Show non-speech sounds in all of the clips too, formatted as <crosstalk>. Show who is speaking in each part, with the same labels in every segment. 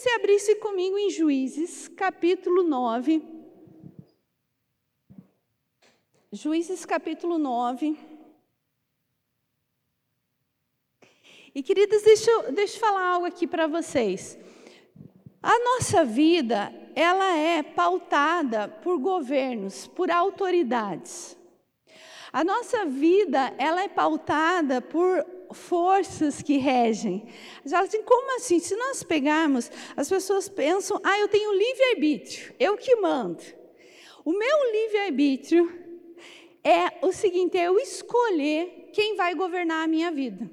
Speaker 1: você abrisse comigo em Juízes, capítulo 9. Juízes, capítulo 9. E queridas, deixa deixa eu falar algo aqui para vocês. A nossa vida, ela é pautada por governos, por autoridades. A nossa vida, ela é pautada por forças que regem. Já assim, como assim? Se nós pegarmos, as pessoas pensam, ah, eu tenho livre-arbítrio, eu que mando. O meu livre-arbítrio é o seguinte, é eu escolher quem vai governar a minha vida.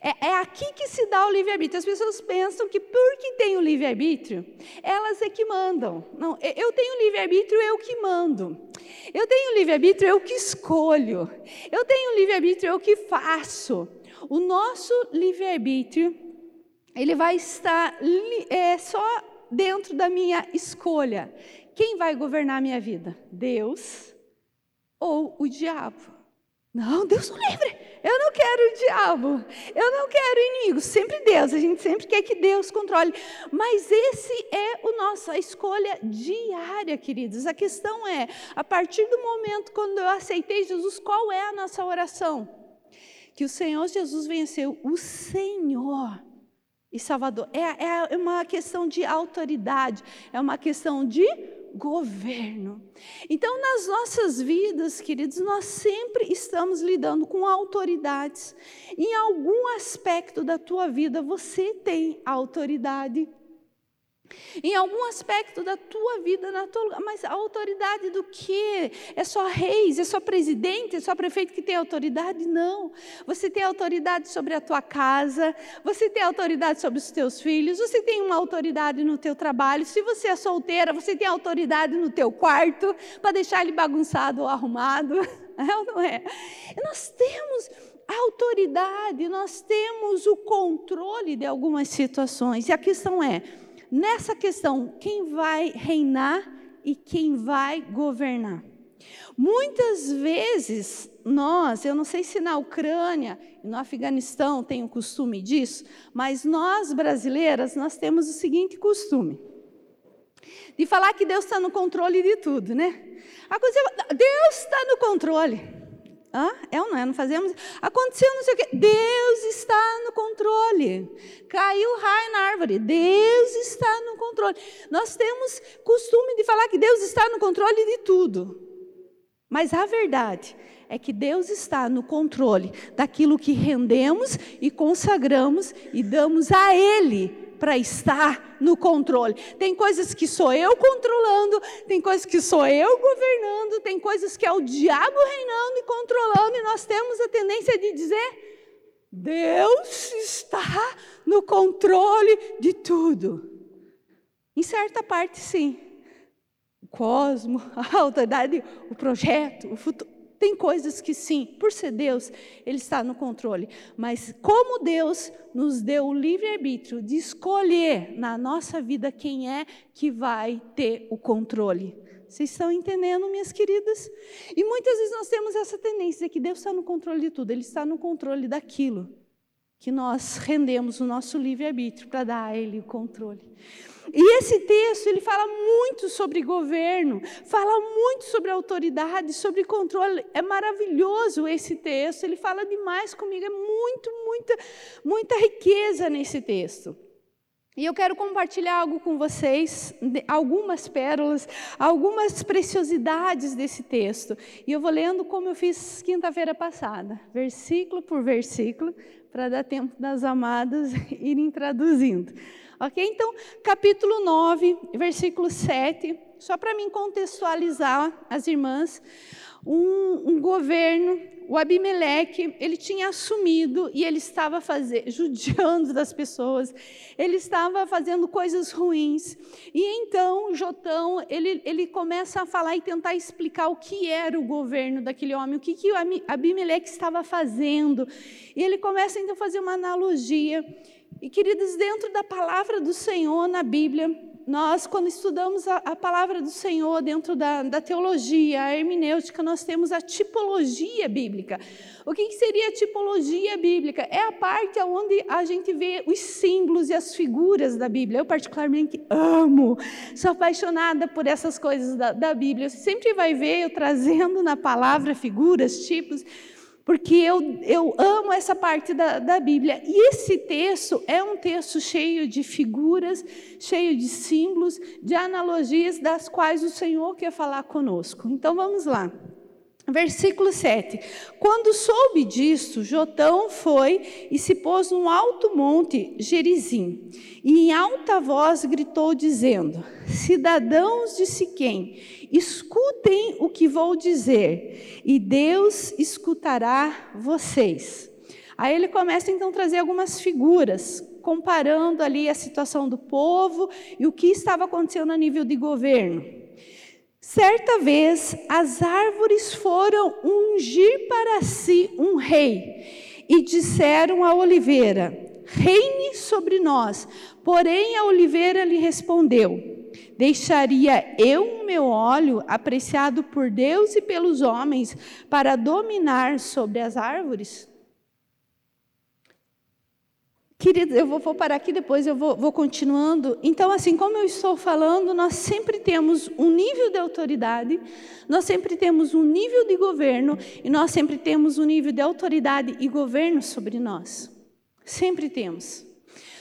Speaker 1: É, é, aqui que se dá o livre-arbítrio. As pessoas pensam que porque tem o livre-arbítrio, elas é que mandam. Não, eu tenho livre-arbítrio, eu que mando. Eu tenho livre-arbítrio, eu que escolho. Eu tenho livre-arbítrio, eu que faço. O nosso livre-arbítrio, ele vai estar é, só dentro da minha escolha. Quem vai governar a minha vida? Deus ou o diabo? Não, Deus o livre. Eu não quero o diabo. Eu não quero inimigo. Sempre Deus. A gente sempre quer que Deus controle. Mas esse é o nosso, a escolha diária, queridos. A questão é, a partir do momento quando eu aceitei Jesus, qual é a nossa oração? Que o Senhor Jesus venceu o Senhor e Salvador. É, é uma questão de autoridade. É uma questão de governo. Então, nas nossas vidas, queridos, nós sempre estamos lidando com autoridades. Em algum aspecto da tua vida, você tem autoridade. Em algum aspecto da tua vida, na tua, mas a autoridade do que? É só reis, é só presidente, é só prefeito que tem autoridade? Não. Você tem autoridade sobre a tua casa, você tem autoridade sobre os teus filhos, você tem uma autoridade no teu trabalho. Se você é solteira, você tem autoridade no teu quarto para deixar ele bagunçado ou arrumado. <laughs> É ou não é? E nós temos autoridade, nós temos o controle de algumas situações. E a questão é, nessa questão, quem vai reinar e quem vai governar. Muitas vezes nós, eu não sei se na Ucrânia e no Afeganistão tem o costume disso, mas nós brasileiras, nós temos o seguinte costume: de falar que Deus está no controle de tudo, né? Deus está no controle. Hã? É ou não é? Não fazemos? Aconteceu não sei o quê. Deus está no controle. Caiu raio na árvore. Deus está no controle. Nós temos costume de falar que Deus está no controle de tudo. Mas a verdade é que Deus está no controle daquilo que rendemos e consagramos e damos a Ele para estar no controle. Tem coisas que sou eu controlando, tem coisas que sou eu governando, tem coisas que é o diabo reinando e controlando, e nós temos a tendência de dizer: Deus está no controle de tudo. Em certa parte, sim. O cosmo, a autoridade, o projeto, o futuro. Tem coisas que sim, por ser Deus, Ele está no controle. Mas como Deus nos deu o livre-arbítrio de escolher na nossa vida quem é que vai ter o controle. Vocês estão entendendo, minhas queridas? E muitas vezes nós temos essa tendência que Deus está no controle de tudo, Ele está no controle daquilo que nós rendemos o nosso livre-arbítrio para dar a Ele o controle. E esse texto, ele fala muito sobre governo, fala muito sobre autoridade, sobre controle. É maravilhoso esse texto, ele fala demais comigo, é muito, muita, muita riqueza nesse texto. E eu quero compartilhar algo com vocês, algumas pérolas, algumas preciosidades desse texto. E eu vou lendo como eu fiz quinta-feira passada, versículo por versículo, para dar tempo das amadas <laughs> irem traduzindo. Ok? Então, capítulo 9, versículo 7, só para mim contextualizar as irmãs, um, um, governo, o Abimeleque, ele tinha assumido e ele estava fazendo, <laughs> judiando das pessoas, ele estava fazendo coisas ruins. E então Jotão, ele, ele começa a falar e tentar explicar o que era o governo daquele homem, o que, que o Abimeleque estava fazendo. E ele começa então a fazer uma analogia. E, queridos, dentro da palavra do Senhor na Bíblia, nós, quando estudamos a, a palavra do Senhor dentro da, da, teologia, a hermenêutica, nós temos a tipologia bíblica. O que, que seria a tipologia bíblica? É a parte onde a gente vê os símbolos e as figuras da Bíblia. Eu, particularmente, amo, sou apaixonada por essas coisas da, da Bíblia. Você sempre vai ver eu trazendo na palavra figuras, tipos porque eu, eu amo essa parte da, da Bíblia. E esse texto é um texto cheio de figuras, cheio de símbolos, de analogias das quais o Senhor quer falar conosco. Então vamos lá. Versículo 7. Quando soube disso, Jotão foi e se pôs num alto monte, Gerizim, e em alta voz gritou, dizendo: Cidadãos de Siquém, escutem o que vou dizer, e Deus escutará vocês. Aí ele começa então a trazer algumas figuras, comparando ali a situação do povo e o que estava acontecendo a nível de governo. Certa vez, as árvores foram ungir para si um rei e disseram à oliveira: Reine sobre nós. Porém, a oliveira lhe respondeu: Deixaria eu o meu óleo apreciado por Deus e pelos homens para dominar sobre as árvores? Queridos, eu vou, vou, parar aqui depois, eu vou, vou, continuando. Então, assim como eu estou falando, nós sempre temos um nível de autoridade, nós sempre temos um nível de governo e nós sempre temos um nível de autoridade e governo sobre nós. Sempre temos.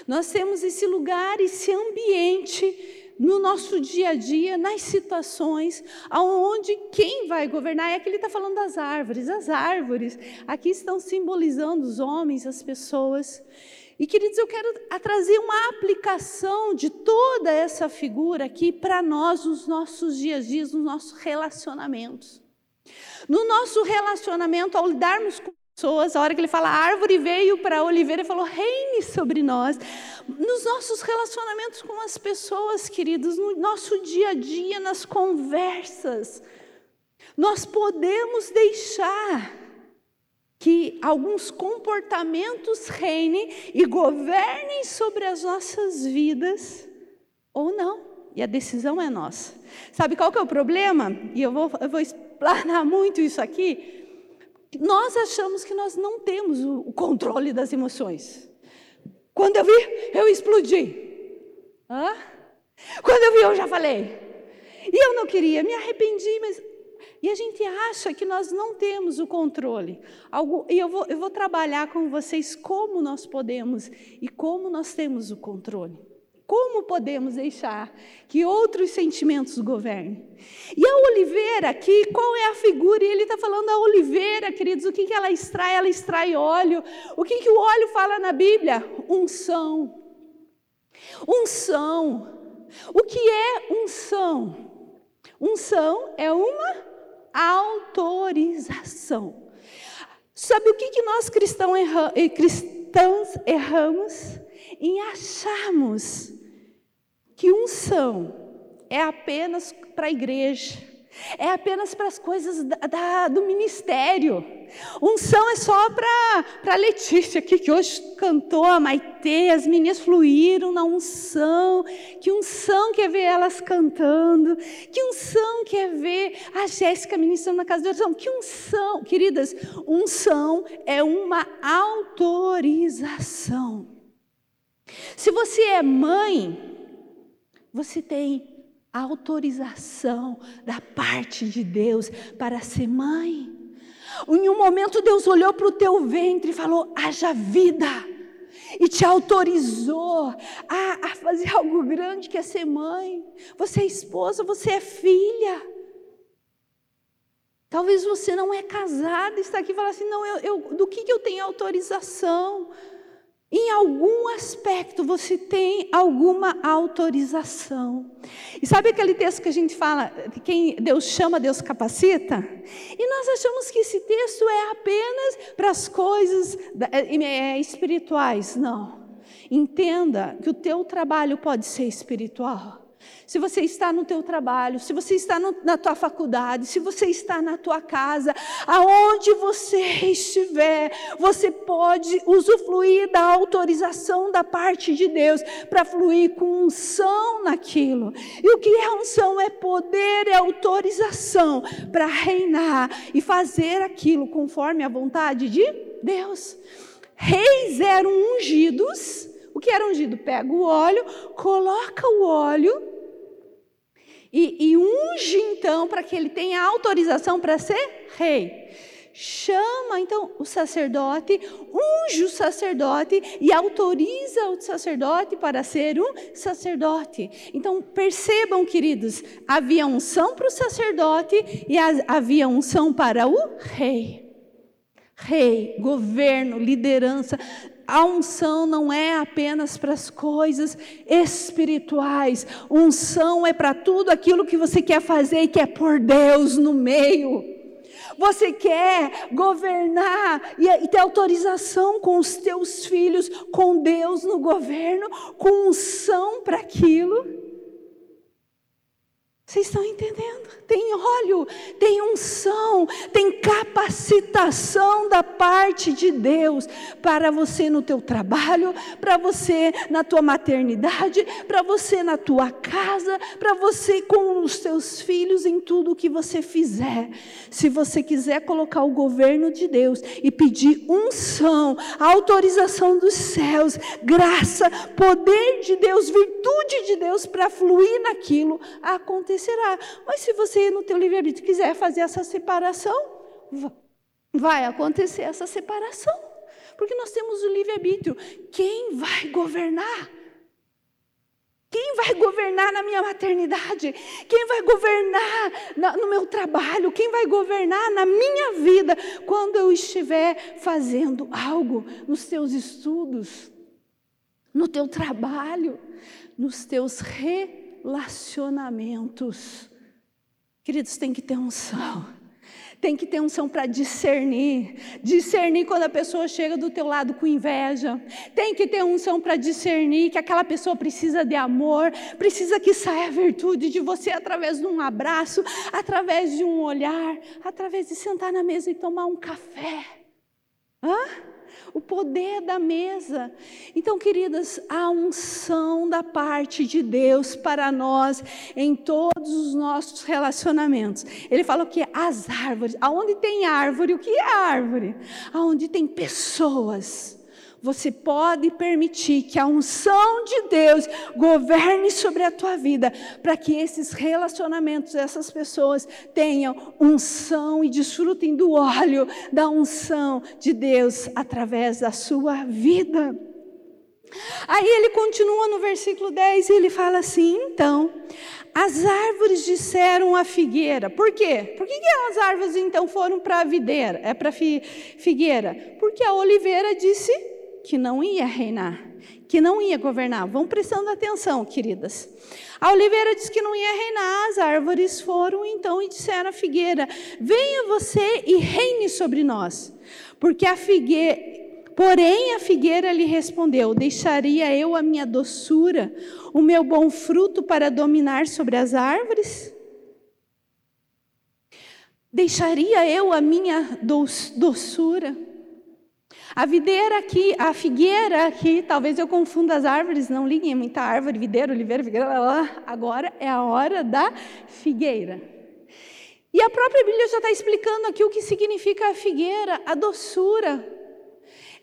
Speaker 1: Nós temos esse lugar, esse ambiente no nosso dia a dia, nas situações, aonde quem vai governar é que ele está falando das árvores. As árvores aqui estão simbolizando os homens, as pessoas. E queridos, eu quero trazer uma aplicação de toda essa figura aqui para nós, nos nossos dias a dias, nos nossos relacionamentos. No nosso relacionamento, ao lidarmos com pessoas, a hora que ele fala árvore veio para a oliveira e falou reine sobre nós. Nos nossos relacionamentos com as pessoas, queridos, no nosso dia a dia, nas conversas, nós podemos deixar que alguns comportamentos reinem e governem sobre as nossas vidas ou não. E a decisão é nossa. Sabe qual que é o problema? E eu vou, eu vou explanar <laughs> muito isso aqui. Nós achamos que nós não temos o controle das emoções. Quando eu vi, eu explodi. Hã? Quando eu vi, eu já falei. E eu não queria, me arrependi, mas. E a gente acha que nós não temos o controle. Algo... E eu vou, eu vou trabalhar com vocês como nós podemos e como nós temos o controle. Como podemos deixar que outros sentimentos governem? E a oliveira aqui, qual é a figura? E ele está falando a oliveira, queridos, o que, que ela extrai? Ela extrai óleo. O que, que o óleo fala na Bíblia? Unção. Unção. O que é unção? Unção é uma autorização. Sabe o que, que nós eh, cristãos erramos? Em acharmos que unção é apenas para a igreja, é apenas para as coisas da, da, do ministério. Unção é só para a Letícia aqui, que hoje cantou, a Maitê, as meninas fluíram na unção. Que unção quer ver elas cantando. Que unção quer ver a Jéssica ministrando na casa de oração. Que unção, queridas, unção é uma autorização. Se você é mãe, você tem autorização da parte de Deus para ser mãe. Em um momento Deus olhou para o teu ventre e falou: haja vida. E te autorizou a, a fazer algo grande que é ser mãe. Você é esposa, você é filha. Talvez você não é casada, está aqui e fala assim: não, eu, eu, do que, que eu tenho autorização? Em algum aspecto você tem alguma autorização. E sabe aquele texto que a gente fala, quem Deus chama, Deus capacita? E nós achamos que esse texto é apenas para as coisas é, é, espirituais. Não. Entenda que o teu trabalho pode ser espiritual. Se você está no teu trabalho, se você está no, na tua faculdade, se você está na tua casa, aonde você estiver, você pode usufruir da autorização da parte de Deus para fluir com unção naquilo. E o que é unção? É poder, é autorização para reinar e fazer aquilo conforme a vontade de Deus. Reis eram ungidos. O que era ungido? Pega o óleo, coloca o óleo e, e unge então para que ele tenha autorização para ser rei. Chama então o sacerdote, unge o sacerdote e autoriza o sacerdote para ser um sacerdote. Então percebam, queridos, havia unção para o sacerdote e havia unção para o rei rei, governo, liderança. A unção não é apenas para as coisas espirituais. Unção é para tudo aquilo que você quer fazer e quer pôr Deus no meio. Você quer governar e ter autorização com os teus filhos, com Deus no governo, com unção para aquilo. Vocês estão entendendo? Tem óleo, tem unção, tem capacitação da parte de Deus para você no teu trabalho, para você na tua maternidade, para você na tua casa, para você com os teus filhos em tudo que você fizer. Se você quiser colocar o governo de Deus e pedir unção, autorização dos céus, graça, poder de Deus, virtude de Deus para fluir naquilo, acontecer acontecerá. Mas se você, no teu livre-arbítrio, quiser fazer essa separação, vai acontecer essa separação. Porque nós temos o livre-arbítrio. Quem vai governar? Quem vai governar na minha maternidade? Quem vai governar no meu trabalho? Quem vai governar na minha vida quando eu estiver fazendo algo nos teus estudos, no teu trabalho, nos teus re relacionamentos. Queridos, tem que ter unção. Tem que ter unção para discernir. Discernir quando a pessoa chega do teu lado com inveja. Tem que ter unção para discernir que aquela pessoa precisa de amor, precisa que saia a virtude de você através de um abraço, através de um olhar, através de sentar na mesa e tomar um café. Hã? O poder da mesa. Então, queridas, a unção da parte de Deus para nós em todos os nossos relacionamentos. Ele falou que as árvores, aonde tem árvore, o que é árvore? Aonde tem pessoas você pode permitir que a unção de Deus governe sobre a tua vida, para que esses relacionamentos, essas pessoas tenham unção e desfrutem do óleo da unção de Deus através da sua vida. Aí ele continua no versículo 10 e ele fala assim: então, as árvores disseram à figueira. Por quê? Por que, que as árvores então foram para a videira? É para a figueira? Porque a oliveira disse que não ia reinar, que não ia governar. Vão prestando atenção, queridas. A oliveira disse que não ia reinar, as árvores foram então e disseram à figueira: Venha você e reine sobre nós. Porque a figueira, porém a figueira lhe respondeu: Deixaria eu a minha doçura, o meu bom fruto para dominar sobre as árvores? Deixaria eu a minha doçura? A videira aqui, a figueira aqui, talvez eu confunda as árvores, não liguem, é muita árvore, videira, oliveira, figueira, agora é a hora da figueira. E a própria Bíblia já está explicando aqui o que significa a figueira, a doçura,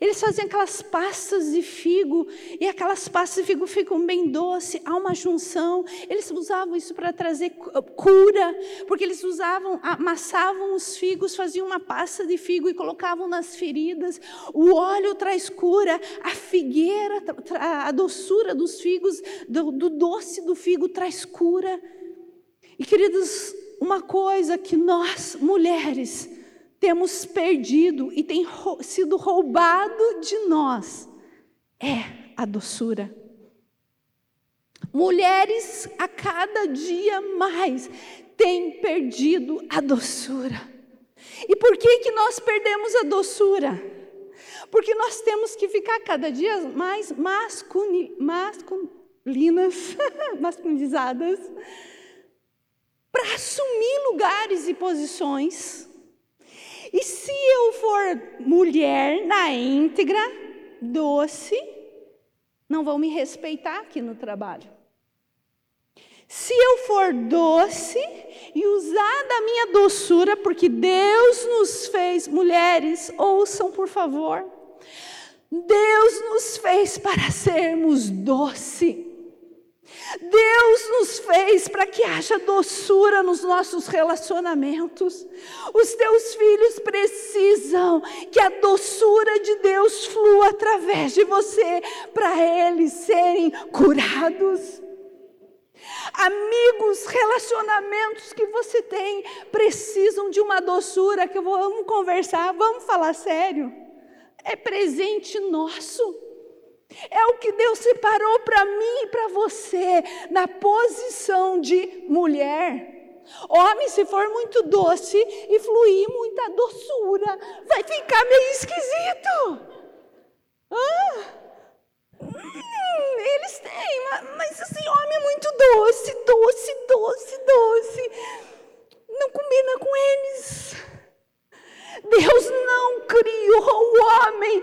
Speaker 1: eles faziam aquelas pastas de figo, e aquelas pastas de figo ficam bem doce, há uma junção. Eles usavam isso para trazer cura, porque eles usavam, amassavam os figos, faziam uma pasta de figo e colocavam nas feridas. O óleo traz cura, a figueira, a doçura dos figos, do, do doce do figo traz cura. E queridos, uma coisa que nós, mulheres, temos perdido e tem sido roubado de nós é a doçura. Mulheres a cada dia mais têm perdido a doçura. E por que que nós perdemos a doçura? Porque nós temos que ficar cada dia mais masculini, masculinas, <laughs> masculinizadas, para assumir lugares e posições. E se eu for mulher na íntegra, doce, não vão me respeitar aqui no trabalho. Se eu for doce e usar da minha doçura, porque Deus nos fez, mulheres, ouçam por favor, Deus nos fez para sermos doce. Deus nos fez para que haja doçura nos nossos relacionamentos. Os teus filhos precisam que a doçura de Deus flua através de você, para eles serem curados. Amigos, relacionamentos que você tem precisam de uma doçura que vamos conversar, vamos falar sério. É presente nosso. É o que Deus separou para mim e para você, na posição de mulher. Homem, se for muito doce e fluir muita doçura, vai ficar meio esquisito. Ah! Hum, eles têm, mas assim, homem é muito doce, doce, doce, doce. Não combina com eles. Deus não criou o homem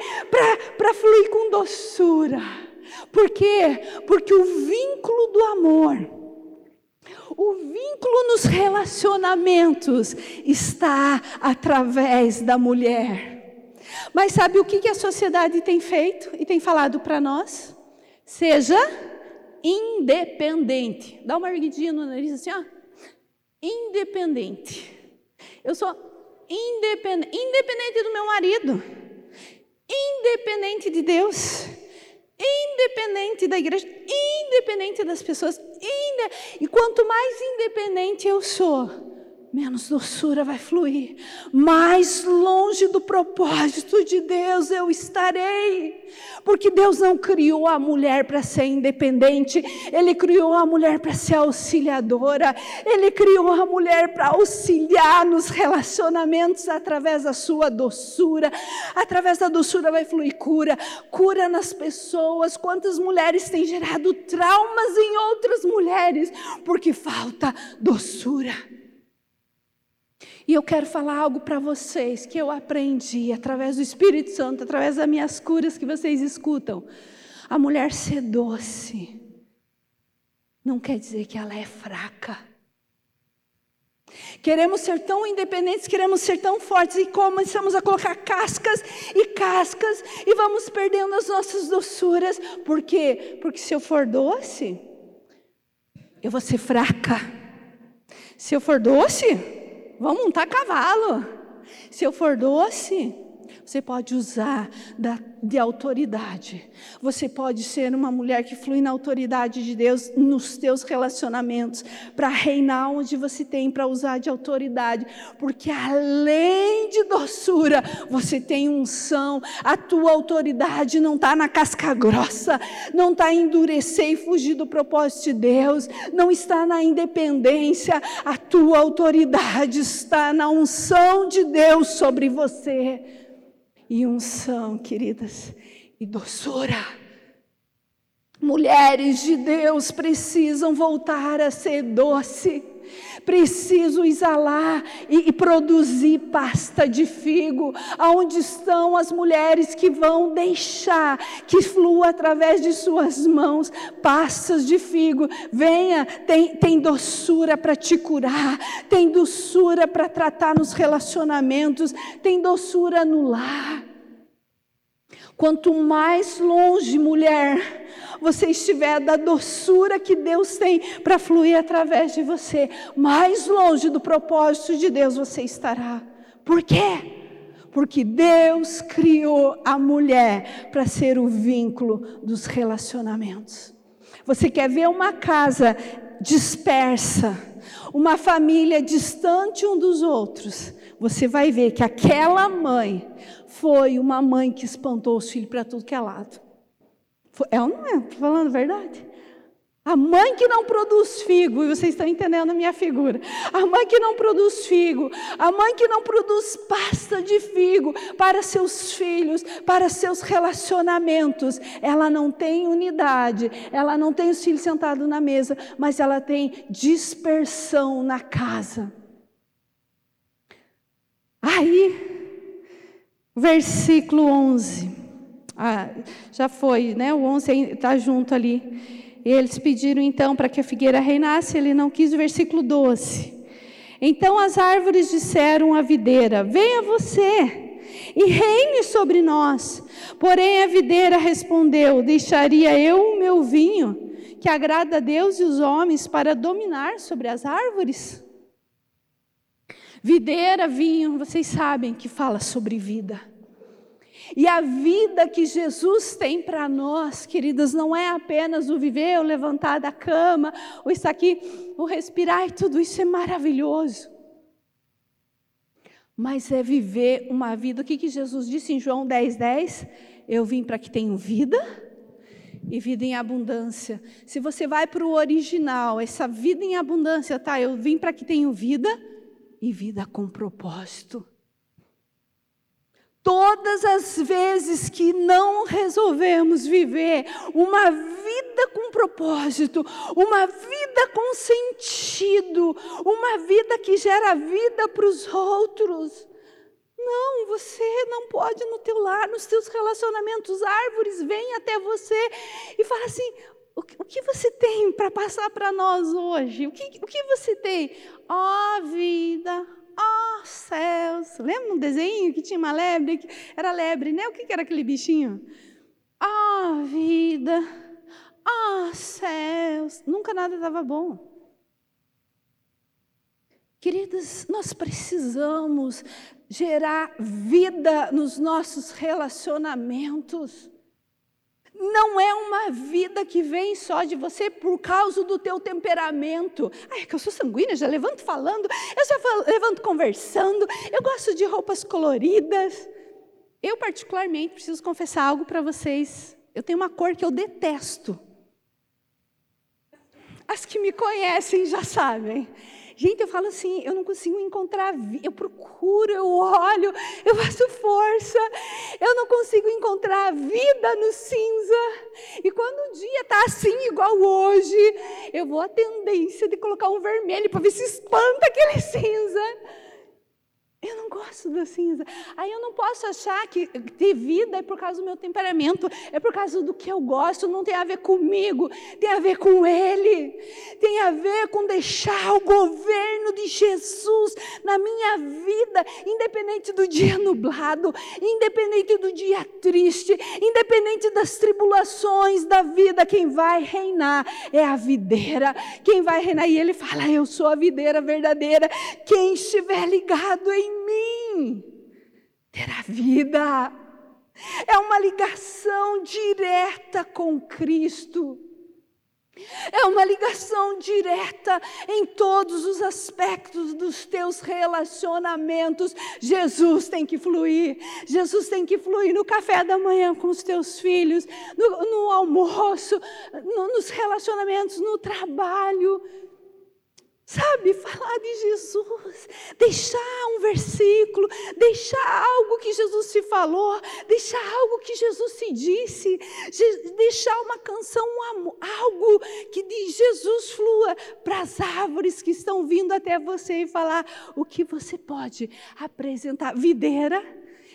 Speaker 1: para fluir com doçura. Por quê? Porque o vínculo do amor, o vínculo nos relacionamentos está através da mulher. Mas sabe o que, a sociedade tem feito e tem falado para nós? Seja independente. Dá uma erguidinha no nariz assim, ó. Independente. Eu sou independente, independente do meu marido, independente de Deus, independente da igreja, independente das pessoas. Inde... E quanto mais independente eu sou, menos doçura vai fluir, mais longe do propósito de Deus eu estarei. Porque Deus não criou a mulher para ser independente, Ele criou a mulher para ser auxiliadora, Ele criou a mulher para auxiliar nos relacionamentos através da sua doçura. Através da doçura vai fluir cura, cura nas pessoas. Quantas mulheres têm gerado traumas em outras mulheres porque falta doçura. E eu quero falar algo para vocês que eu aprendi através do Espírito Santo, através das minhas curas que vocês escutam. A mulher ser doce não quer dizer que ela é fraca. Queremos ser tão independentes, queremos ser tão fortes e começamos a colocar cascas e cascas e vamos perdendo as nossas doçuras. Por quê? Porque se eu for doce, eu vou ser fraca. Se eu for doce, vamos montar cavalo. Se eu for doce, você pode usar da, de autoridade. Você pode ser uma mulher que flui na autoridade de Deus nos teus relacionamentos, para reinar onde você tem para usar de autoridade, porque além de doçura, você tem unção. A tua autoridade não está na casca grossa, não está em endurecer e fugir do propósito de Deus, não está na independência. A tua autoridade está na unção de Deus sobre você e unção, queridas, e doçura. Mulheres de Deus precisam voltar a ser doce. Preciso exalar e, e, produzir pasta de figo. Aonde estão as mulheres que vão deixar que flua através de suas mãos pastas de figo? Venha, tem, tem doçura para te curar, tem doçura para tratar nos relacionamentos, tem doçura no lar. Quanto mais longe, mulher, você estiver da doçura que Deus tem para fluir através de você, mais longe do propósito de Deus você estará. Por quê? Porque Deus criou a mulher para ser o vínculo dos relacionamentos. Você quer ver uma casa dispersa, uma família distante um dos outros, você vai ver que aquela mãe foi uma mãe que espantou os filhos para tudo que é lado. É ou não é? Estou falando a verdade? A mãe que não produz figo, e vocês estão entendendo a minha figura. A mãe que não produz figo, a mãe que não produz pasta de figo para seus filhos, para seus relacionamentos, ela não tem unidade, ela não tem os filhos sentados na mesa, mas ela tem dispersão na casa. Aí, versículo 11. Ah, já foi, né? O 11 está junto ali. Eles pediram então para que a figueira reinasse, ele não quis, versículo 12. Então as árvores disseram à videira: Venha você e reine sobre nós. Porém a videira respondeu: Deixaria eu o meu vinho, que agrada a Deus e os homens, para dominar sobre as árvores? Videira, vinho, vocês sabem que fala sobre vida. E a vida que Jesus tem para nós, queridas, não é apenas o viver, o levantar da cama, o estar aqui, o respirar, e tudo isso é maravilhoso. Mas é viver uma vida. O que, que Jesus disse em João 10, 10? Eu vim para que tenham vida e vida em abundância. Se você vai para o original, essa vida em abundância, tá? Eu vim para que tenham vida e vida com propósito. Todas as vezes que não resolvemos viver uma vida com propósito, uma vida com sentido, uma vida que gera vida para os outros, não, você não pode no teu lar, nos teus relacionamentos, árvores vêm até você e falam assim: o, o que você tem para passar para nós hoje? O que, o que você tem? Ó oh, vida, Oh, céus! Lembra um desenho que tinha uma lebre? Era lebre, né? O que era aquele bichinho? Ah, oh, vida! Oh, céus! Nunca nada estava bom. Queridas, nós precisamos gerar vida nos nossos relacionamentos não é uma vida que vem só de você por causa do teu temperamento. Ai, é que eu sou sanguínea, já levanto falando, eu já levanto conversando, eu gosto de roupas coloridas. Eu, particularmente, preciso confessar algo para vocês. Eu tenho uma cor que eu detesto. As que me conhecem já sabem. Gente, eu falo assim, eu não consigo encontrar, eu procuro, eu olho, eu faço força, eu não consigo encontrar vida no cinza. E quando o dia está assim, igual hoje, eu vou à tendência de colocar um vermelho para ver se espanta aquele <laughs> cinza. Eu não gosto da cinza. Aí eu não posso achar que ter vida é por causa do meu temperamento, é por causa do que eu gosto, não tem a ver comigo, tem a ver com Ele, tem a ver com deixar o governo de Jesus na minha vida, independente do dia nublado, independente do dia triste, independente das tribulações da vida, quem vai reinar é a videira, quem vai reinar, e Ele fala: Eu sou a videira verdadeira, quem estiver ligado em mim terá vida. É uma ligação direta com Cristo. É uma ligação direta em todos os aspectos dos teus relacionamentos. Jesus tem que fluir. Jesus tem que fluir no café da manhã com os teus filhos, no, no almoço, no, nos relacionamentos, no trabalho. Sabe, falar de Jesus, deixar um versículo, deixar algo que Jesus te falou, deixar algo que Jesus te disse, deixar uma canção, algo que de Jesus flua para as árvores que estão vindo até você e falar o que você pode apresentar. Videira,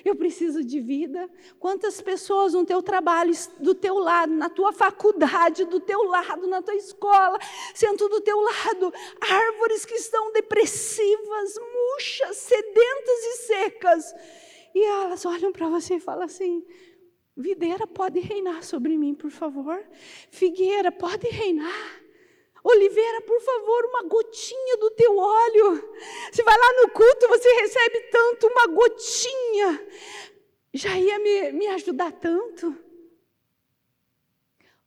Speaker 1: <laughs> eu preciso de vida. Quantas pessoas no teu trabalho, do teu lado, na tua faculdade, do teu lado, na tua escola, sentam do teu lado, árvores que estão depressivas, murchas, sedentas e secas. E elas olham para você e falam assim: Videira, pode reinar sobre mim, por favor. Figueira, pode reinar. Oliveira, por favor, uma gotinha do teu óleo. Se vai lá no culto, você recebe tanto, uma gotinha. Já ia me, me ajudar tanto.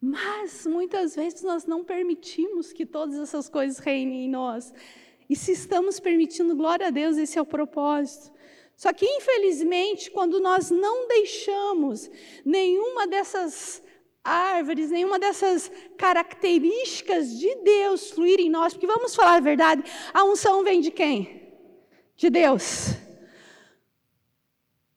Speaker 1: Mas muitas vezes nós não permitimos que todas essas coisas reinem em nós. E se estamos permitindo, glória a Deus, esse é o propósito. Só que, infelizmente, quando nós não deixamos nenhuma dessas árvores, nenhuma dessas características de Deus fluir em nós, porque vamos falar a verdade, a unção vem de quem? De Deus.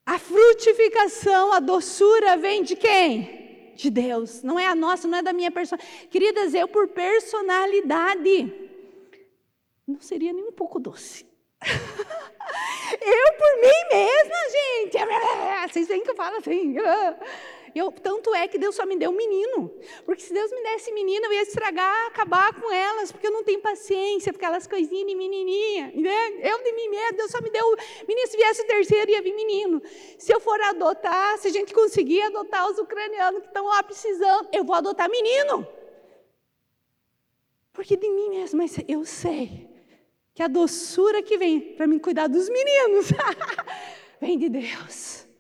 Speaker 1: A frutificação, a doçura vem de quem? De Deus. Não é a nossa, não é da minha personalidade. Queridas, eu por personalidade não seria nem um pouco doce. <laughs> eu por mim mesma, gente. <laughs> Vocês veem que eu falo assim. Eu, tanto é que Deus só me deu um menino. Porque se Deus me desse menino, eu ia estragar, acabar com elas, porque eu não tenho paciência, porque elas coisinhas de menininha. Né? Eu de mim mesmo, Deus só me deu menino. Se viesse o terceiro, ia vir menino. Se eu for adotar, se a gente conseguir adotar os ucranianos que estão lá precisando, eu vou adotar menino. Porque de mim mesmo, mas eu sei que a doçura que vem para mim cuidar dos meninos <laughs> vem de Deus.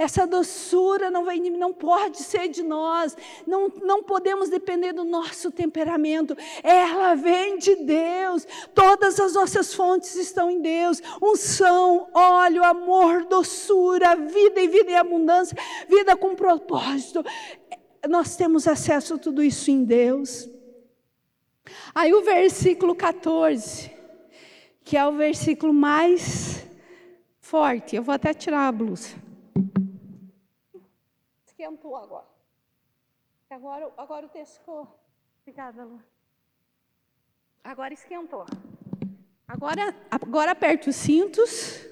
Speaker 1: Essa doçura não, vem, não pode ser de nós, não, não podemos depender do nosso temperamento, ela vem de Deus. Todas as nossas fontes estão em Deus: unção, óleo, amor, doçura, vida e vida em abundância, vida com propósito. Nós temos acesso a tudo isso em Deus. Aí o versículo 14, que é o versículo mais forte, eu vou até tirar a blusa esquentou agora. Agora, agora o texto ficou. Obrigada, Lu. Agora esquentou. Agora, agora aperta os cintos,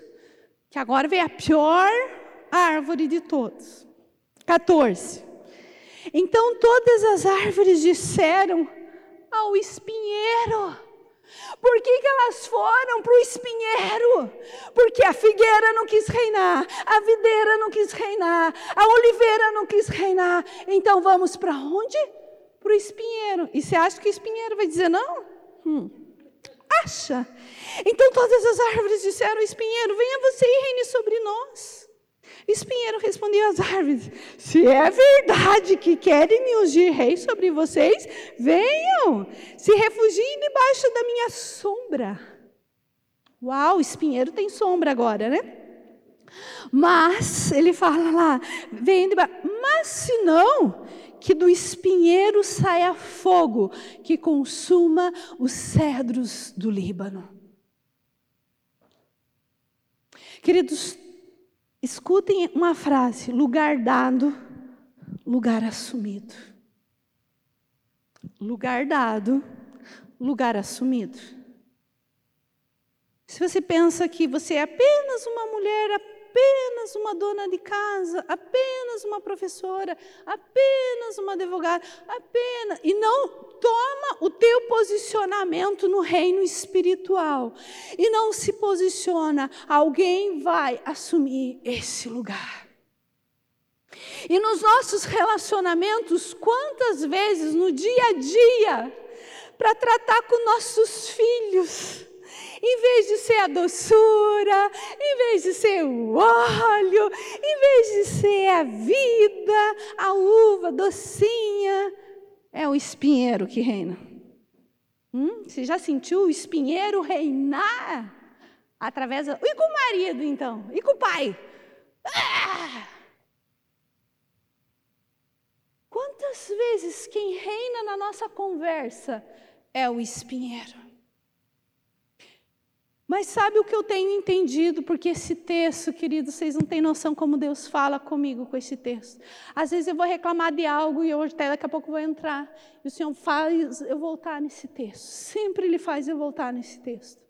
Speaker 1: que agora vem a pior árvore de todos. 14. Então todas as árvores disseram ao espinheiro: por que, que elas foram para o espinheiro? Porque a figueira não quis reinar, a videira não quis reinar, a oliveira não quis reinar. Então vamos para onde? Para o espinheiro. E você acha que o espinheiro vai dizer não? Hum. Acha? Então todas as árvores disseram espinheiro: venha você e reine sobre nós. Espinheiro respondeu às árvores: Se é verdade que querem me ungir rei sobre vocês, venham, se refugiem debaixo da minha sombra. Uau, espinheiro tem sombra agora, né? Mas, ele fala lá, vem debaixo, mas se não, que do espinheiro saia fogo que consuma os cedros do Líbano. Queridos, Escutem uma frase: lugar dado, lugar assumido. Lugar dado, lugar assumido. Se você pensa que você é apenas uma mulher, apenas uma dona de casa, apenas uma professora, apenas uma advogada, apenas. E não toma o teu posicionamento no reino espiritual. E não se posiciona, alguém vai assumir esse lugar. E nos nossos relacionamentos, quantas vezes no dia a dia, para tratar com nossos filhos, em vez de ser a doçura, em vez de ser o óleo, em vez de ser a vida, a uva docinha, é o espinheiro que reina. Hum? Você já sentiu o espinheiro reinar? Através da... E com o marido, então? E com o pai? Ah! Quantas vezes quem reina na nossa conversa é o espinheiro? Mas sabe o que eu tenho entendido? Porque esse texto, querido, vocês não têm noção como Deus fala comigo com esse texto. Às vezes eu vou reclamar de algo e hoje até daqui a pouco vou entrar. E o Senhor faz eu voltar nesse texto. Sempre Ele faz eu voltar nesse texto.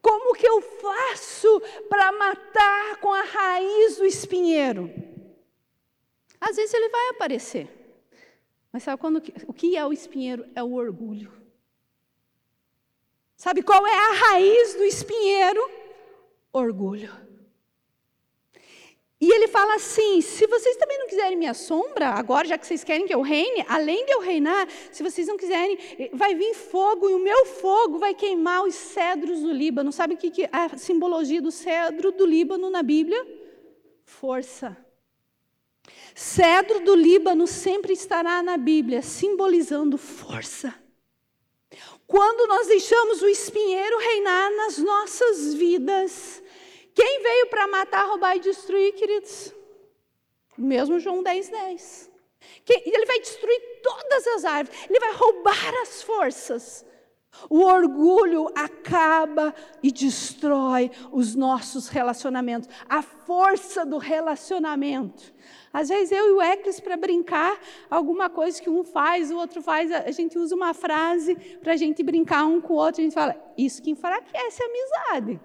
Speaker 1: Como que eu faço para matar com a raiz do espinheiro? Às vezes ele vai aparecer. Mas sabe quando, o que é o espinheiro? É o orgulho. Sabe qual é a raiz do espinheiro? Orgulho. E ele fala assim: se vocês também não quiserem minha sombra, agora já que vocês querem que eu reine, além de eu reinar, se vocês não quiserem, vai vir fogo e o meu fogo vai queimar os cedros do Líbano. Sabe o que é a simbologia do cedro do Líbano na Bíblia? Força. Cedro do Líbano sempre estará na Bíblia, simbolizando força. Quando nós deixamos o espinheiro reinar nas nossas vidas, quem veio para matar, roubar e destruir, queridos? Mesmo João 10, 10. Que ele vai destruir todas as árvores, ele vai roubar as forças. O orgulho acaba e destrói os nossos relacionamentos, a força do relacionamento. Às vezes eu e o Eclis, para brincar, alguma coisa que um faz, o outro faz, a gente usa uma frase para a gente brincar um com o outro, a gente fala, isso que enfraquece a amizade.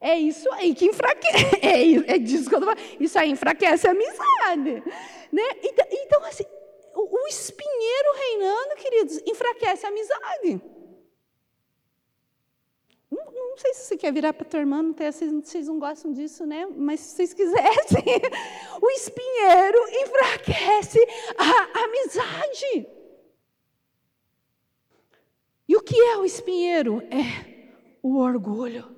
Speaker 1: É isso aí que enfraquece. <laughs> É, é disso que eu tô falando. Isso aí enfraquece a amizade. Né? Então, então assim, o, o espinheiro reinando, queridos, enfraquece a amizade. Não, sei se você quer virar para tua irmã, não tem, vocês, vocês não gostam disso, né? Mas se vocês quisessem, <laughs> o espinheiro enfraquece a amizade. E o que é o espinheiro? É o orgulho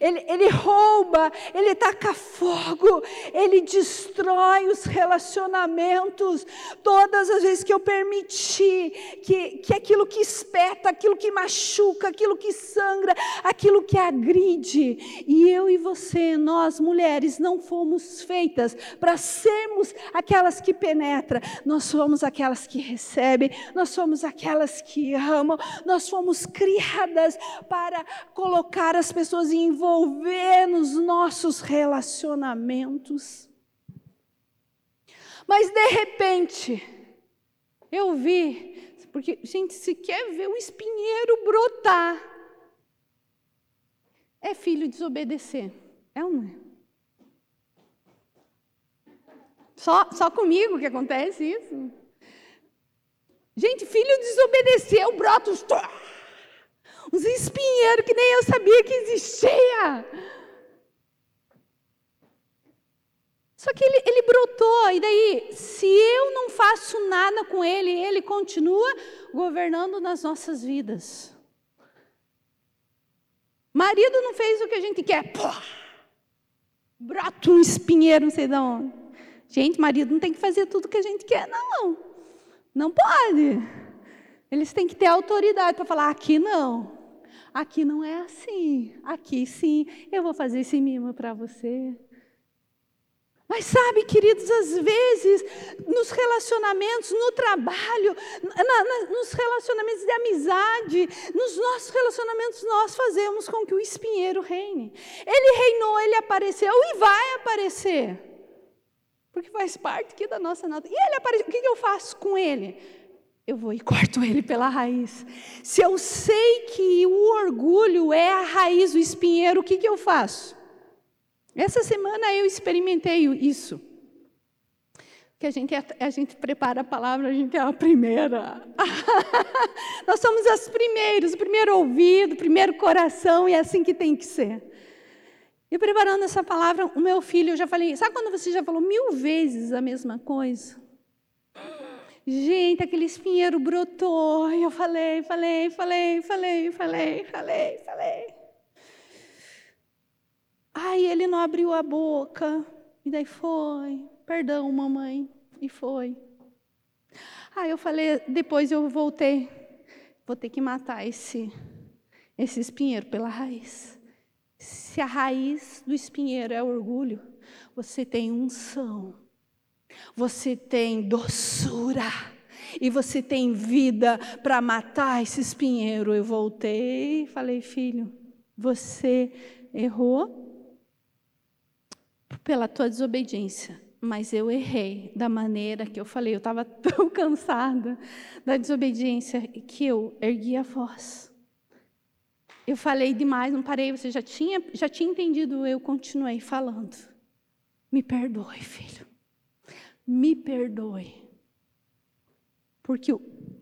Speaker 1: ele, ele rouba, ele taca fogo, ele destrói os relacionamentos. Todas as vezes que eu permiti que, que aquilo que espeta, aquilo que machuca, aquilo que sangra, aquilo que agride, e eu e você, nós mulheres, não fomos feitas para sermos aquelas que penetram, nós somos aquelas que recebem, nós somos aquelas que amam, nós fomos criadas para colocar as pessoas em envolvimento envolver nos nossos relacionamentos. Mas de repente, eu vi, porque, gente, se quer ver um espinheiro brotar, é filho desobedecer. É ou não é? Só, só comigo que acontece isso? Gente, filho desobedeceu, brota os uns espinheiros que nem eu sabia que existia. Só que ele, ele brotou, e daí, se eu não faço nada com ele, ele continua governando nas nossas vidas. Marido não fez o que a gente quer, pô, brota um espinheiro, não sei de onde. Gente, marido não tem que fazer tudo o que a gente quer, não. Não pode. Eles têm que ter autoridade para falar: aqui não. Aqui não é assim. Aqui sim, eu vou fazer esse mimo para você. Mas sabe, queridos, às vezes, nos relacionamentos, no trabalho, na, na, nos relacionamentos de amizade, nos nossos relacionamentos, nós fazemos com que o espinheiro reine. Ele reinou, ele apareceu e vai aparecer. Porque faz parte aqui da nossa natureza. E ele apareceu, o que eu faço com ele? Eu vou e corto ele pela raiz. Se eu sei que o orgulho é a raiz, o espinheiro, o que, que eu faço? Essa semana eu experimentei isso. Que a gente, a gente prepara a palavra, a gente é a primeira. <laughs> Nós somos as primeiras, o primeiro ouvido, o primeiro coração, e é assim que tem que ser. E preparando essa palavra, o meu filho, eu já falei, sabe quando você já falou mil vezes a mesma coisa? Gente, aquele espinheiro brotou. E eu falei, falei, falei, falei, falei, falei, falei. Aí ele não abriu a boca. E daí foi. Perdão, mamãe. E foi. Aí eu falei, depois eu voltei. Vou ter que matar esse, esse espinheiro pela raiz. Se a raiz do espinheiro é orgulho, você tem unção você tem doçura e você tem vida para matar esse espinheiro. Eu voltei e falei, filho, você errou pela tua desobediência, mas eu errei da maneira que eu falei. Eu estava <laughs> tão cansada da desobediência que eu ergui a voz. Eu falei demais, não parei. Você já tinha, já tinha entendido? Eu continuei falando. Me perdoe, filho me perdoe. Porque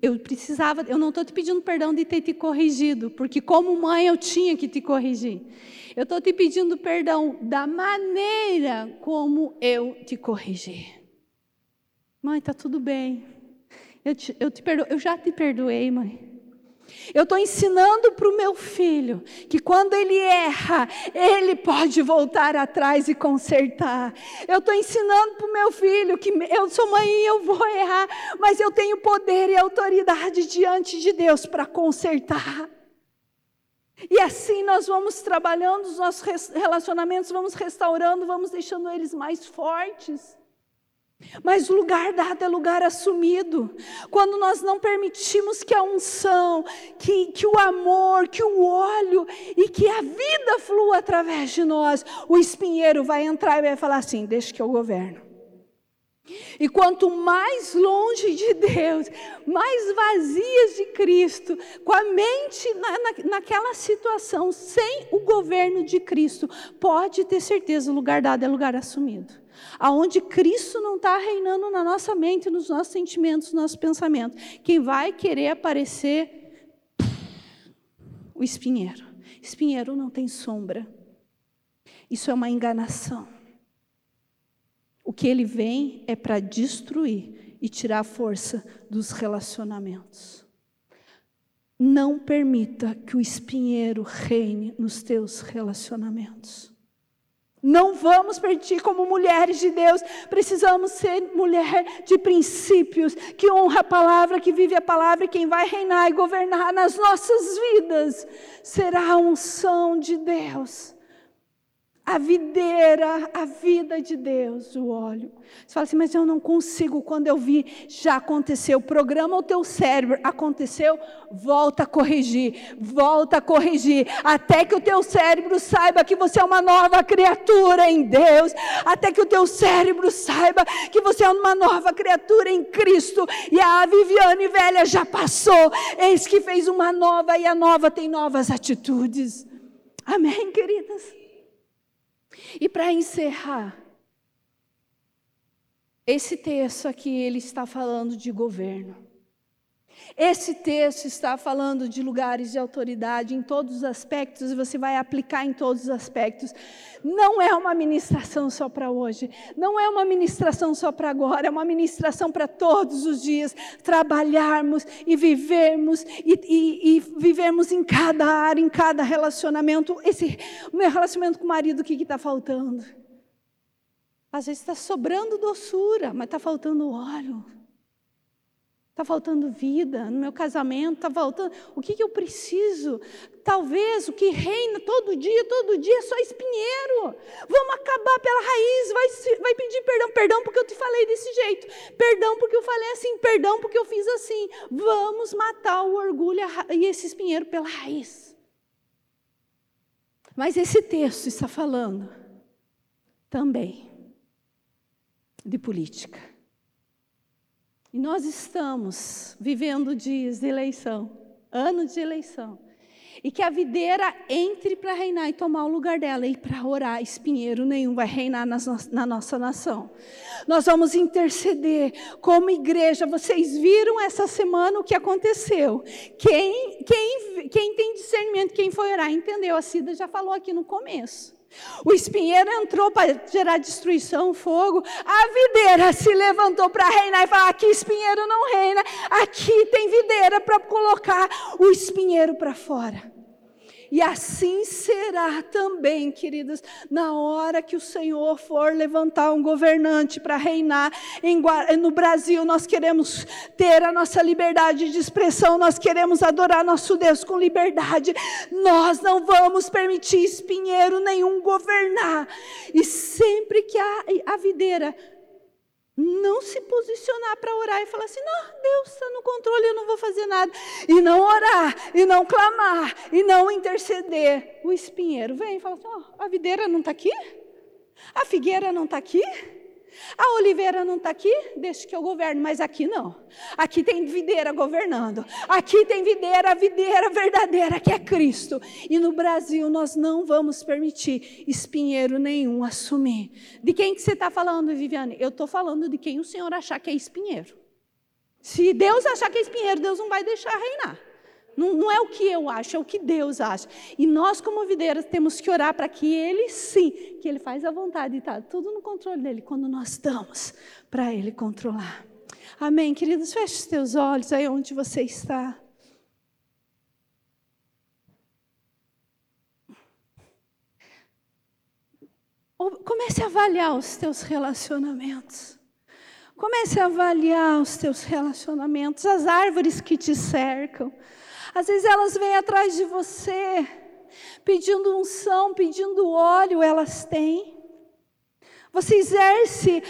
Speaker 1: eu precisava, eu não estou te pedindo perdão de ter te corrigido, porque como mãe eu tinha que te corrigir. Eu estou te pedindo perdão da maneira como eu te corrigi. Mãe, está tudo bem. Eu, te, eu, te perdo, eu já te perdoei, mãe. Eu estou ensinando para o meu filho que quando ele erra, ele pode voltar atrás e consertar. Eu estou ensinando para o meu filho que eu sou mãe e eu vou errar, mas eu tenho poder e autoridade diante de Deus para consertar. E assim nós vamos trabalhando os nossos relacionamentos, vamos restaurando, vamos deixando eles mais fortes. Mas lugar dado é lugar assumido. Quando nós não permitimos que a unção, que, que o amor, que o óleo e que a vida flua através de nós, o espinheiro vai entrar e vai falar assim: deixa que eu governo. E quanto mais longe de Deus, mais vazias de Cristo, com a mente na, na, naquela situação, sem o governo de Cristo, pode ter certeza: o lugar dado é lugar assumido aonde Cristo não está reinando na nossa mente, nos nossos sentimentos, nos nossos pensamentos. Quem vai querer aparecer? O espinheiro. Espinheiro não tem sombra. Isso é uma enganação. O que ele vem é para destruir e tirar a força dos relacionamentos. Não permita que o espinheiro reine nos teus relacionamentos. Não vamos permitir como mulheres de Deus, precisamos ser mulher de princípios, que honra a palavra, que vive a palavra, e quem vai reinar e governar nas nossas vidas será a unção de Deus a videira, a vida de Deus, o óleo. Você fala assim, mas eu não consigo, quando eu vi, já aconteceu. Programa o teu cérebro, aconteceu, volta a corrigir, volta a corrigir, até que o teu cérebro saiba que você é uma nova criatura em Deus, até que o teu cérebro saiba que você é uma nova criatura em Cristo, e a Viviane velha já passou, eis que fez uma nova, e a nova tem novas atitudes. Amém, queridas? E para encerrar, esse texto aqui ele está falando de governo. Esse texto está falando de lugares de autoridade em todos os aspectos, e você vai aplicar em todos os aspectos. Não é uma ministração só para hoje, não é uma ministração só para agora, é uma ministração para todos os dias, trabalharmos e vivermos, e, e, e vivermos em cada área, em cada relacionamento. Esse, meu relacionamento com o marido, o que está faltando? Às vezes está sobrando doçura, mas está faltando óleo. Está faltando vida no meu casamento, está faltando. O que, que eu preciso? Talvez o que reina todo dia, todo dia é só espinheiro. Vamos acabar pela raiz, vai, vai pedir perdão, perdão porque eu te falei desse jeito, perdão porque eu falei assim, perdão porque eu fiz assim. Vamos matar o orgulho e esse espinheiro pela raiz. Mas esse texto está falando também de política. E nós estamos vivendo dias de eleição, ano de eleição. E que a videira entre para reinar e tomar o lugar dela. E para orar, espinheiro nenhum vai reinar na nossa nação. Nós vamos interceder como igreja. Vocês viram essa semana o que aconteceu. Quem, quem, quem tem discernimento, quem foi orar, entendeu. A Cida já falou aqui no começo. O espinheiro entrou para gerar destruição, fogo. A videira se levantou para reinar e falar: aqui espinheiro não reina, aqui tem videira para colocar o espinheiro para fora. E assim será também, queridas, na hora que o Senhor for levantar um governante para reinar em, no Brasil, nós queremos ter a nossa liberdade de expressão, nós queremos adorar nosso Deus com liberdade. Nós não vamos permitir espinheiro nenhum governar. E sempre que a, a videira não se posicionar para orar e falar assim: não, Deus está no controle, eu não vou fazer nada. E não orar, e não clamar, e não interceder. O espinheiro vem e fala assim: oh, a videira não está aqui? A figueira não está aqui? A oliveira não está aqui? Deixa que eu governo, mas aqui não. Aqui tem videira governando. Aqui tem videira, videira verdadeira, que é Cristo. E no Brasil nós não vamos permitir espinheiro nenhum assumir. De quem que você está falando, Viviane? Eu estou falando de quem o Senhor achar que é espinheiro. Se Deus achar que é espinheiro, Deus não vai deixar reinar. Não, não, é o que eu acho, é o que Deus acha. E nós, como videiras, temos que orar para que Ele sim, que Ele faz a vontade e está tudo no controle dele, quando nós damos para Ele controlar. Amém, queridos? Feche os teus olhos aí onde você está. Comece a avaliar os teus relacionamentos. Comece a avaliar os teus relacionamentos, as árvores que te cercam. Às vezes elas vêm atrás de você, pedindo unção, pedindo óleo, elas têm. Você exerce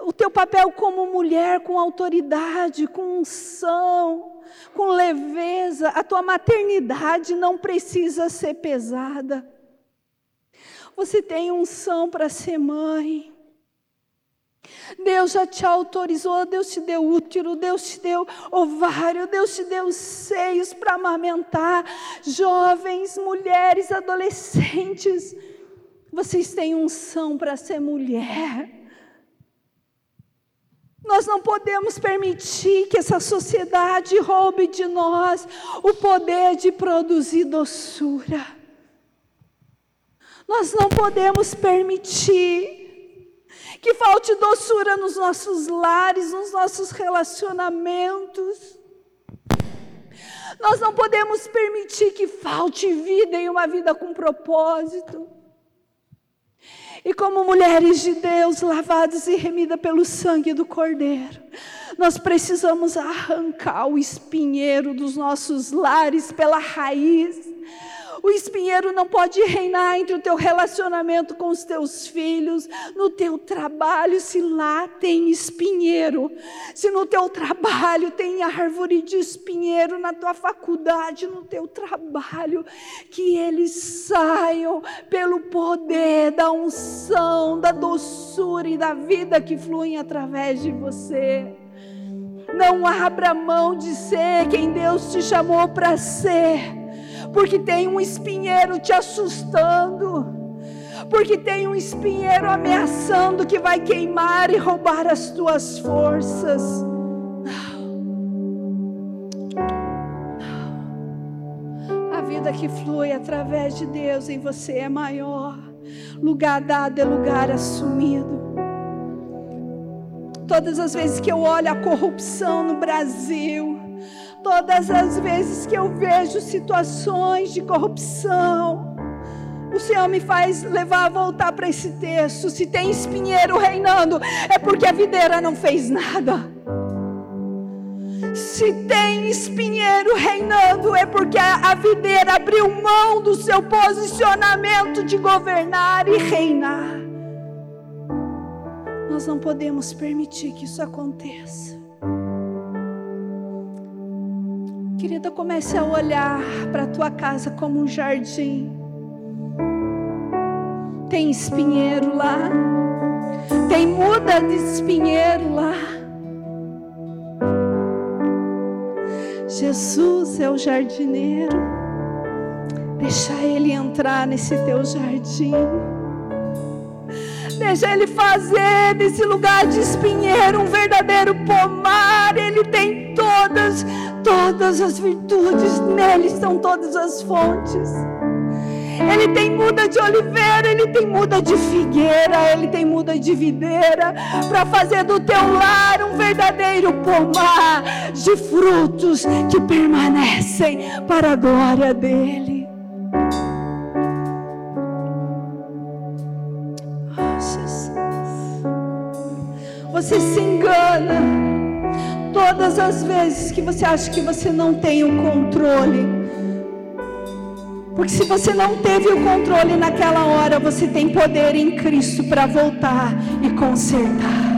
Speaker 1: o teu papel como mulher com autoridade, com unção, com leveza. A tua maternidade não precisa ser pesada. Você tem unção para ser mãe. Deus já te autorizou, Deus te deu útero, Deus te deu ovário, Deus te deu seios para amamentar. Jovens, mulheres, adolescentes, vocês têm unção para ser mulher. Nós não podemos permitir que essa sociedade roube de nós o poder de produzir doçura. Nós não podemos permitir que falte doçura nos nossos lares, nos nossos relacionamentos. Nós não podemos permitir que falte vida em uma vida com propósito. E como mulheres de Deus, lavadas e remidas pelo sangue do Cordeiro, nós precisamos arrancar o espinheiro dos nossos lares pela raiz o espinheiro não pode reinar entre o teu relacionamento com os teus filhos, no teu trabalho, se lá tem espinheiro. Se no teu trabalho tem árvore de espinheiro, na tua faculdade, no teu trabalho, que eles saiam pelo poder da unção, da doçura e da vida que fluem através de você. Não abra mão de ser quem Deus te chamou para ser porque tem um espinheiro te assustando, porque tem um espinheiro ameaçando que vai queimar e roubar as tuas forças. A vida que flui através de Deus em você é maior. Lugar dado é lugar assumido. Todas as vezes que eu olho a corrupção no Brasil, Todas as vezes que eu vejo situações de corrupção, o Senhor me faz levar a voltar para esse texto. Se tem espinheiro reinando, é porque a videira não fez nada. Se tem espinheiro reinando, é porque a, videira abriu mão do seu posicionamento de governar e reinar. Nós não podemos permitir que isso aconteça. Querida, comece a olhar para a tua casa como um jardim. Tem espinheiro lá, tem muda de espinheiro lá. Jesus é o jardineiro. Deixa ele entrar nesse teu jardim. Deixa Ele fazer desse lugar de espinheiro um verdadeiro pomar. Ele tem todas, todas as virtudes, nele estão todas as fontes. Ele tem muda de oliveira, ele tem muda de figueira, ele tem muda de videira, para fazer do teu lar um verdadeiro pomar de frutos que permanecem para a glória dele. Você se engana todas as vezes que você acha que você não tem o controle. Porque se você não teve o controle naquela hora, você tem poder em Cristo para voltar e consertar.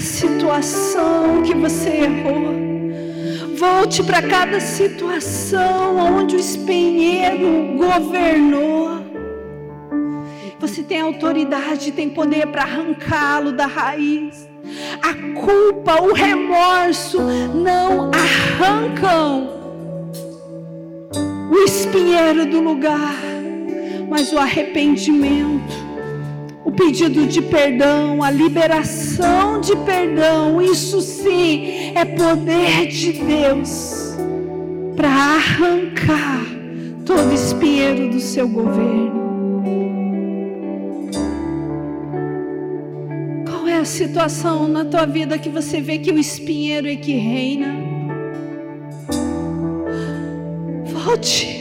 Speaker 1: Situação que você errou. Volte para cada situação onde o espinheiro governou. Você tem autoridade, tem poder para arrancá-lo da raiz. A culpa, o remorso não arrancam o espinheiro do lugar, mas o arrependimento pedido de perdão, a liberação de perdão, isso sim é poder de Deus para arrancar todo espinheiro do seu governo. Qual é a situação na tua vida que você vê que o espinheiro é que reina? Volte,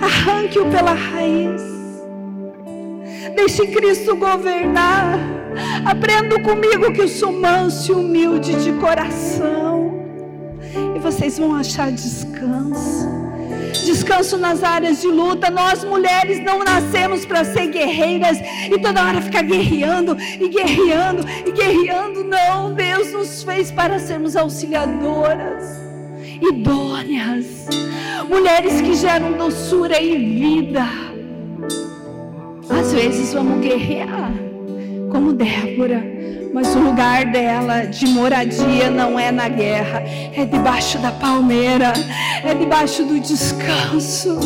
Speaker 1: arranque-o pela raiz. Deixe Cristo governar. Aprenda comigo que eu sou manso e humilde de coração. E vocês vão achar descanso. Descanso nas áreas de luta. Nós mulheres não nascemos para ser guerreiras e toda hora ficar guerreando e guerreando e guerreando. Não, Deus nos fez para sermos auxiliadoras, idôneas, mulheres que geram doçura e vida. Às vezes vamos guerrear, como Débora, mas o lugar dela de moradia não é na guerra, é debaixo da palmeira, é debaixo do descanso.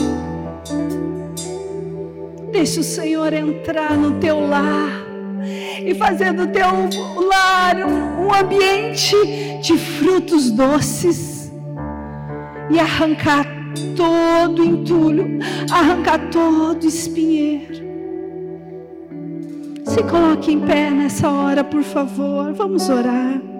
Speaker 1: Deixa o Senhor entrar no teu lar e fazer do teu lar um, ambiente de frutos doces e arrancar todo entulho, arrancar todo espinheiro. Se coloque em pé nessa hora, por favor. Vamos orar.